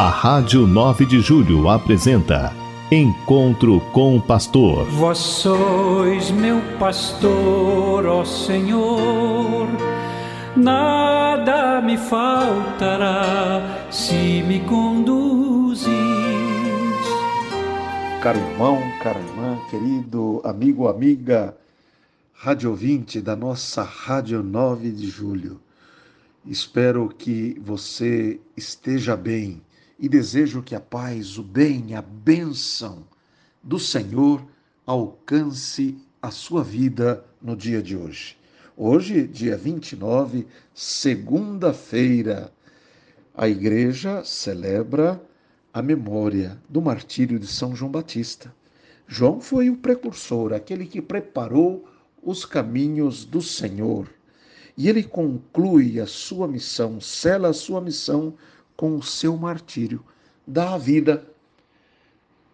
A Rádio 9 de Julho apresenta Encontro com o Pastor. Vós sois meu pastor, ó Senhor, nada me faltará se me conduzis. Caro irmão, cara irmã, querido amigo, amiga, rádio ouvinte da nossa Rádio 9 de Julho. Espero que você esteja bem e desejo que a paz, o bem, a bênção do Senhor alcance a sua vida no dia de hoje. Hoje, dia 29, segunda-feira, a igreja celebra a memória do martírio de São João Batista. João foi o precursor, aquele que preparou os caminhos do Senhor. E ele conclui a sua missão, sela a sua missão com o seu martírio, dá a vida.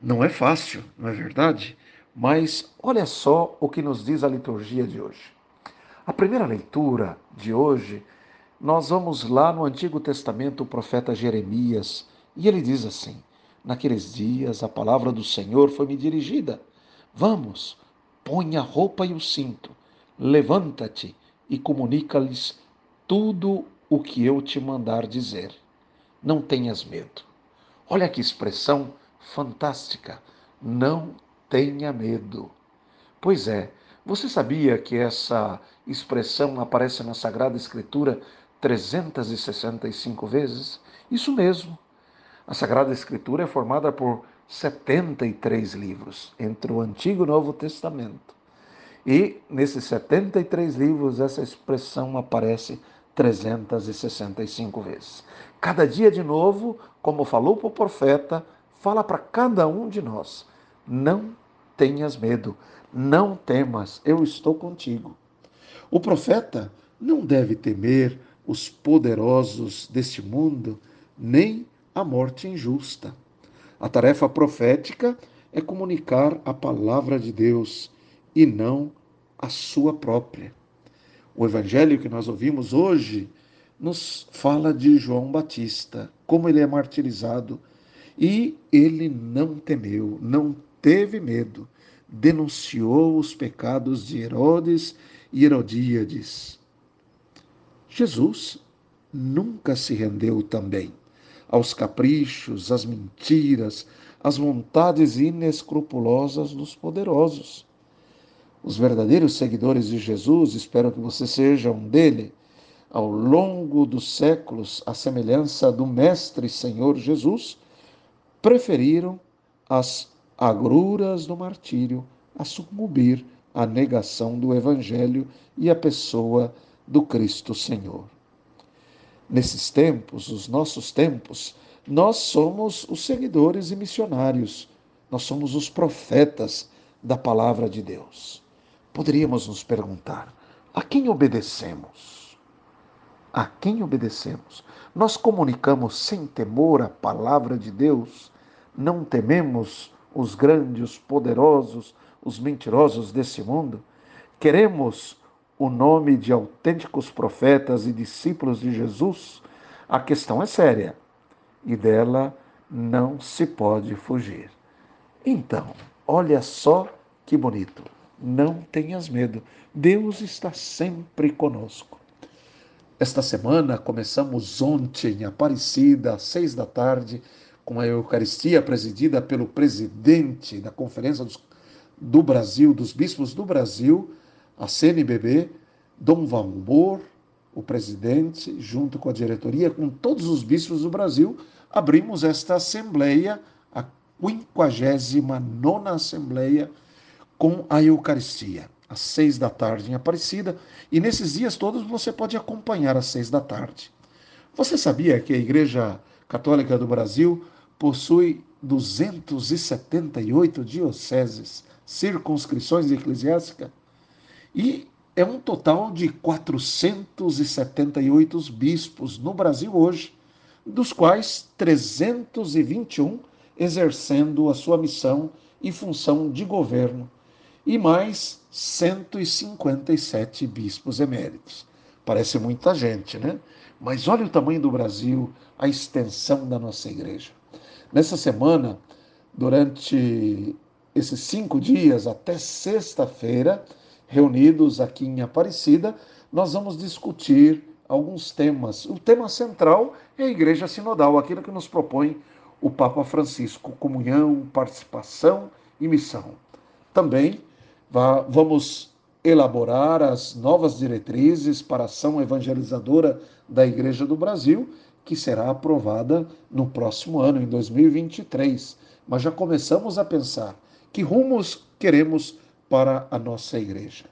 Não é fácil, não é verdade? Mas olha só o que nos diz a liturgia de hoje. A primeira leitura de hoje, nós vamos lá no Antigo Testamento, o profeta Jeremias, e ele diz assim: Naqueles dias a palavra do Senhor foi me dirigida. Vamos, põe a roupa e o cinto, levanta-te e comunica-lhes tudo o que eu te mandar dizer não tenhas medo. Olha que expressão fantástica. Não tenha medo. Pois é, você sabia que essa expressão aparece na Sagrada Escritura 365 vezes? Isso mesmo. A Sagrada Escritura é formada por 73 livros, entre o Antigo e o Novo Testamento. E nesses 73 livros, essa expressão aparece 365 vezes. Cada dia de novo, como falou para o profeta, fala para cada um de nós: não tenhas medo, não temas, eu estou contigo. O profeta não deve temer os poderosos deste mundo, nem a morte injusta. A tarefa profética é comunicar a palavra de Deus e não a sua própria. O evangelho que nós ouvimos hoje nos fala de João Batista, como ele é martirizado, e ele não temeu, não teve medo, denunciou os pecados de Herodes e Herodíades. Jesus nunca se rendeu também aos caprichos, às mentiras, às vontades inescrupulosas dos poderosos. Os verdadeiros seguidores de Jesus, espero que você seja um dele, ao longo dos séculos, à semelhança do Mestre Senhor Jesus, preferiram as agruras do martírio a sucumbir à negação do Evangelho e à pessoa do Cristo Senhor. Nesses tempos, os nossos tempos, nós somos os seguidores e missionários, nós somos os profetas da palavra de Deus poderíamos nos perguntar: a quem obedecemos? A quem obedecemos? Nós comunicamos sem temor a palavra de Deus? Não tememos os grandes, os poderosos, os mentirosos desse mundo? Queremos o nome de autênticos profetas e discípulos de Jesus? A questão é séria e dela não se pode fugir. Então, olha só que bonito. Não tenhas medo, Deus está sempre conosco. Esta semana começamos ontem, Aparecida, às seis da tarde, com a Eucaristia presidida pelo presidente da Conferência dos, do Brasil, dos Bispos do Brasil, a CNBB, Dom Valmor, o presidente, junto com a diretoria, com todos os bispos do Brasil, abrimos esta assembleia, a 59 Assembleia com a Eucaristia, às seis da tarde em Aparecida, e nesses dias todos você pode acompanhar às seis da tarde. Você sabia que a Igreja Católica do Brasil possui 278 dioceses, circunscrições eclesiásticas, e é um total de 478 bispos no Brasil hoje, dos quais 321 exercendo a sua missão e função de governo e mais 157 bispos eméritos. Parece muita gente, né? Mas olha o tamanho do Brasil, a extensão da nossa igreja. Nessa semana, durante esses cinco dias, até sexta-feira, reunidos aqui em Aparecida, nós vamos discutir alguns temas. O tema central é a Igreja Sinodal, aquilo que nos propõe o Papa Francisco: comunhão, participação e missão. Também vamos elaborar as novas diretrizes para a ação evangelizadora da Igreja do Brasil, que será aprovada no próximo ano, em 2023. Mas já começamos a pensar que rumos queremos para a nossa igreja.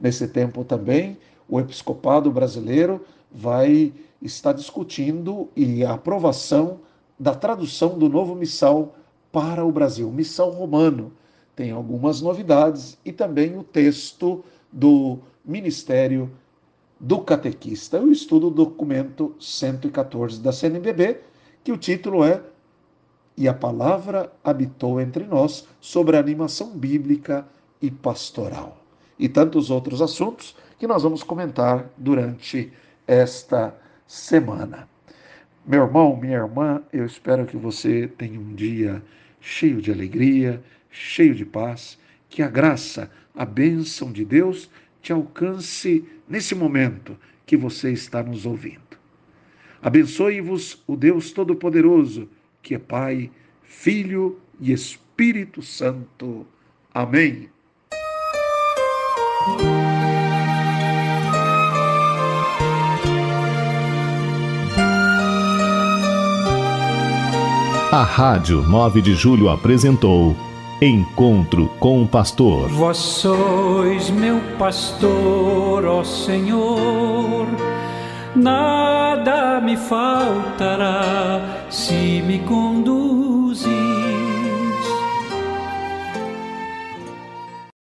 Nesse tempo também, o episcopado brasileiro vai estar discutindo e a aprovação da tradução do novo missal para o Brasil, missal romano. Tem algumas novidades e também o texto do Ministério do Catequista. Eu estudo o documento 114 da CNBB, que o título é E a Palavra Habitou entre Nós, sobre a animação bíblica e pastoral. E tantos outros assuntos que nós vamos comentar durante esta semana. Meu irmão, minha irmã, eu espero que você tenha um dia cheio de alegria, cheio de paz, que a graça, a bênção de Deus te alcance nesse momento que você está nos ouvindo. Abençoe-vos o Deus Todo-Poderoso, que é Pai, Filho e Espírito Santo. Amém. A Rádio 9 de Julho apresentou Encontro com o Pastor. Vós sois meu pastor, ó Senhor, nada me faltará se me conduz